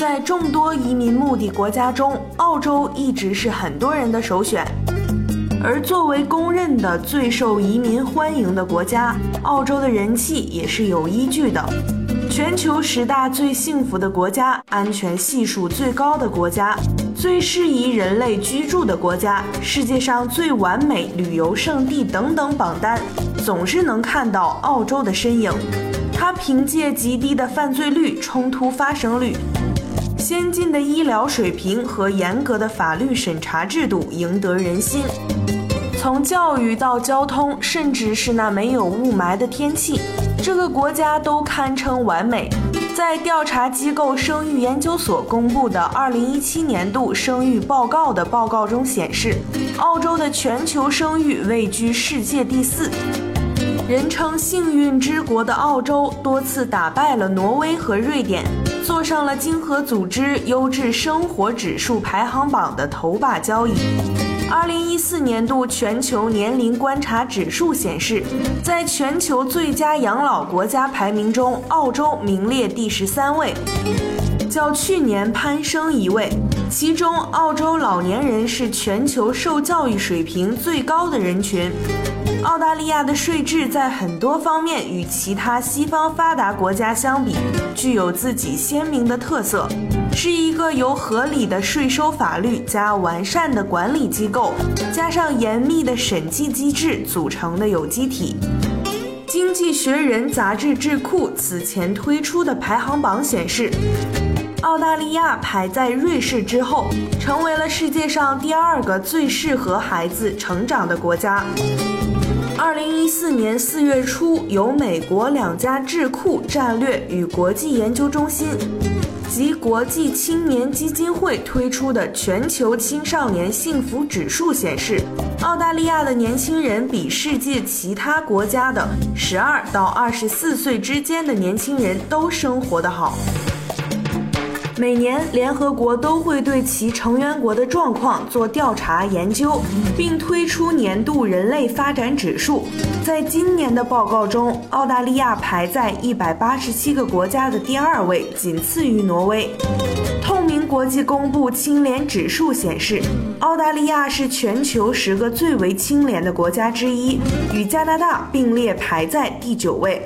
在众多移民目的国家中，澳洲一直是很多人的首选。而作为公认的最受移民欢迎的国家，澳洲的人气也是有依据的。全球十大最幸福的国家、安全系数最高的国家、最适宜人类居住的国家、世界上最完美旅游胜地等等榜单，总是能看到澳洲的身影。它凭借极低的犯罪率、冲突发生率。先进的医疗水平和严格的法律审查制度赢得人心。从教育到交通，甚至是那没有雾霾的天气，这个国家都堪称完美。在调查机构生育研究所公布的2017年度生育报告的报告中显示，澳洲的全球生育位居世界第四。人称“幸运之国”的澳洲，多次打败了挪威和瑞典。坐上了经合组织优质生活指数排行榜的头把交椅。二零一四年度全球年龄观察指数显示，在全球最佳养老国家排名中，澳洲名列第十三位，较去年攀升一位。其中，澳洲老年人是全球受教育水平最高的人群。澳大利亚的税制在很多方面与其他西方发达国家相比，具有自己鲜明的特色，是一个由合理的税收法律加完善的管理机构，加上严密的审计机制组成的有机体。《经济学人》杂志智库此前推出的排行榜显示，澳大利亚排在瑞士之后，成为了世界上第二个最适合孩子成长的国家。二零一四年四月初，由美国两家智库战略与国际研究中心及国际青年基金会推出的全球青少年幸福指数显示，澳大利亚的年轻人比世界其他国家的十二到二十四岁之间的年轻人都生活得好。每年，联合国都会对其成员国的状况做调查研究，并推出年度人类发展指数。在今年的报告中，澳大利亚排在一百八十七个国家的第二位，仅次于挪威。透明国际公布清廉指数显示，澳大利亚是全球十个最为清廉的国家之一，与加拿大并列排在第九位。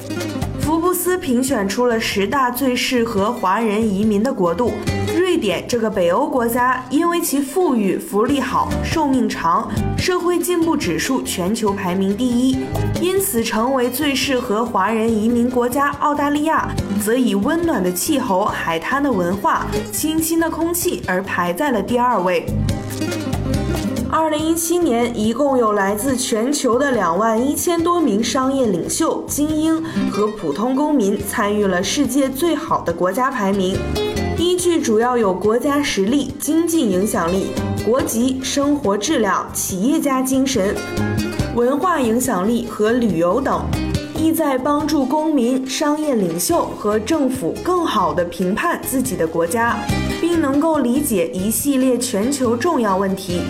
福布斯评选出了十大最适合华人移民的国度，瑞典这个北欧国家因为其富裕、福利好、寿命长、社会进步指数全球排名第一，因此成为最适合华人移民国家。澳大利亚则以温暖的气候、海滩的文化、清新的空气而排在了第二位。二零一七年，一共有来自全球的两万一千多名商业领袖、精英和普通公民参与了世界最好的国家排名。依据主要有国家实力、经济影响力、国籍、生活质量、企业家精神、文化影响力和旅游等，意在帮助公民、商业领袖和政府更好地评判自己的国家，并能够理解一系列全球重要问题。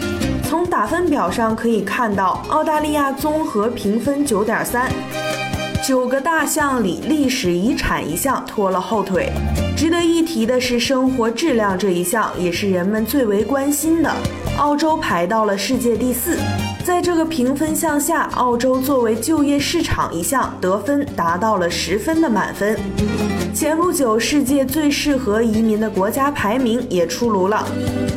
从打分表上可以看到，澳大利亚综合评分九点三，九个大项里历史遗产一项拖了后腿。值得一提的是，生活质量这一项也是人们最为关心的。澳洲排到了世界第四，在这个评分项下，澳洲作为就业市场一项得分达到了十分的满分。前不久，世界最适合移民的国家排名也出炉了，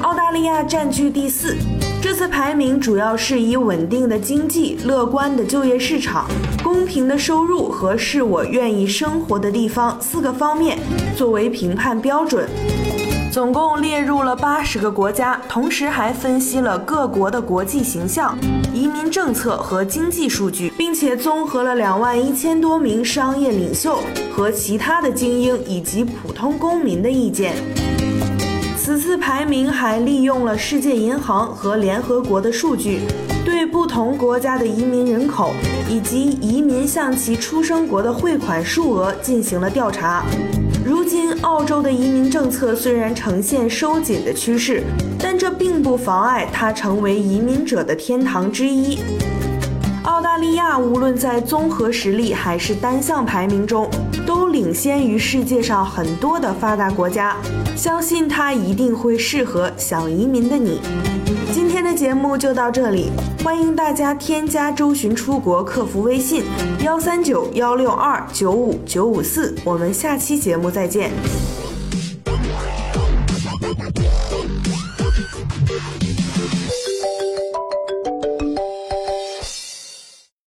澳大利亚占据第四。这次排名主要是以稳定的经济、乐观的就业市场、公平的收入和是我愿意生活的地方四个方面作为评判标准，总共列入了八十个国家，同时还分析了各国的国际形象、移民政策和经济数据，并且综合了两万一千多名商业领袖和其他的精英以及普通公民的意见。此次排名还利用了世界银行和联合国的数据，对不同国家的移民人口以及移民向其出生国的汇款数额进行了调查。如今，澳洲的移民政策虽然呈现收紧的趋势，但这并不妨碍它成为移民者的天堂之一。澳大利亚无论在综合实力还是单项排名中，领先于世界上很多的发达国家。相信它一定会适合想移民的你。今天的节目就到这里，欢迎大家添加周巡出国客服微信幺三九幺六二九五九五四，我们下期节目再见。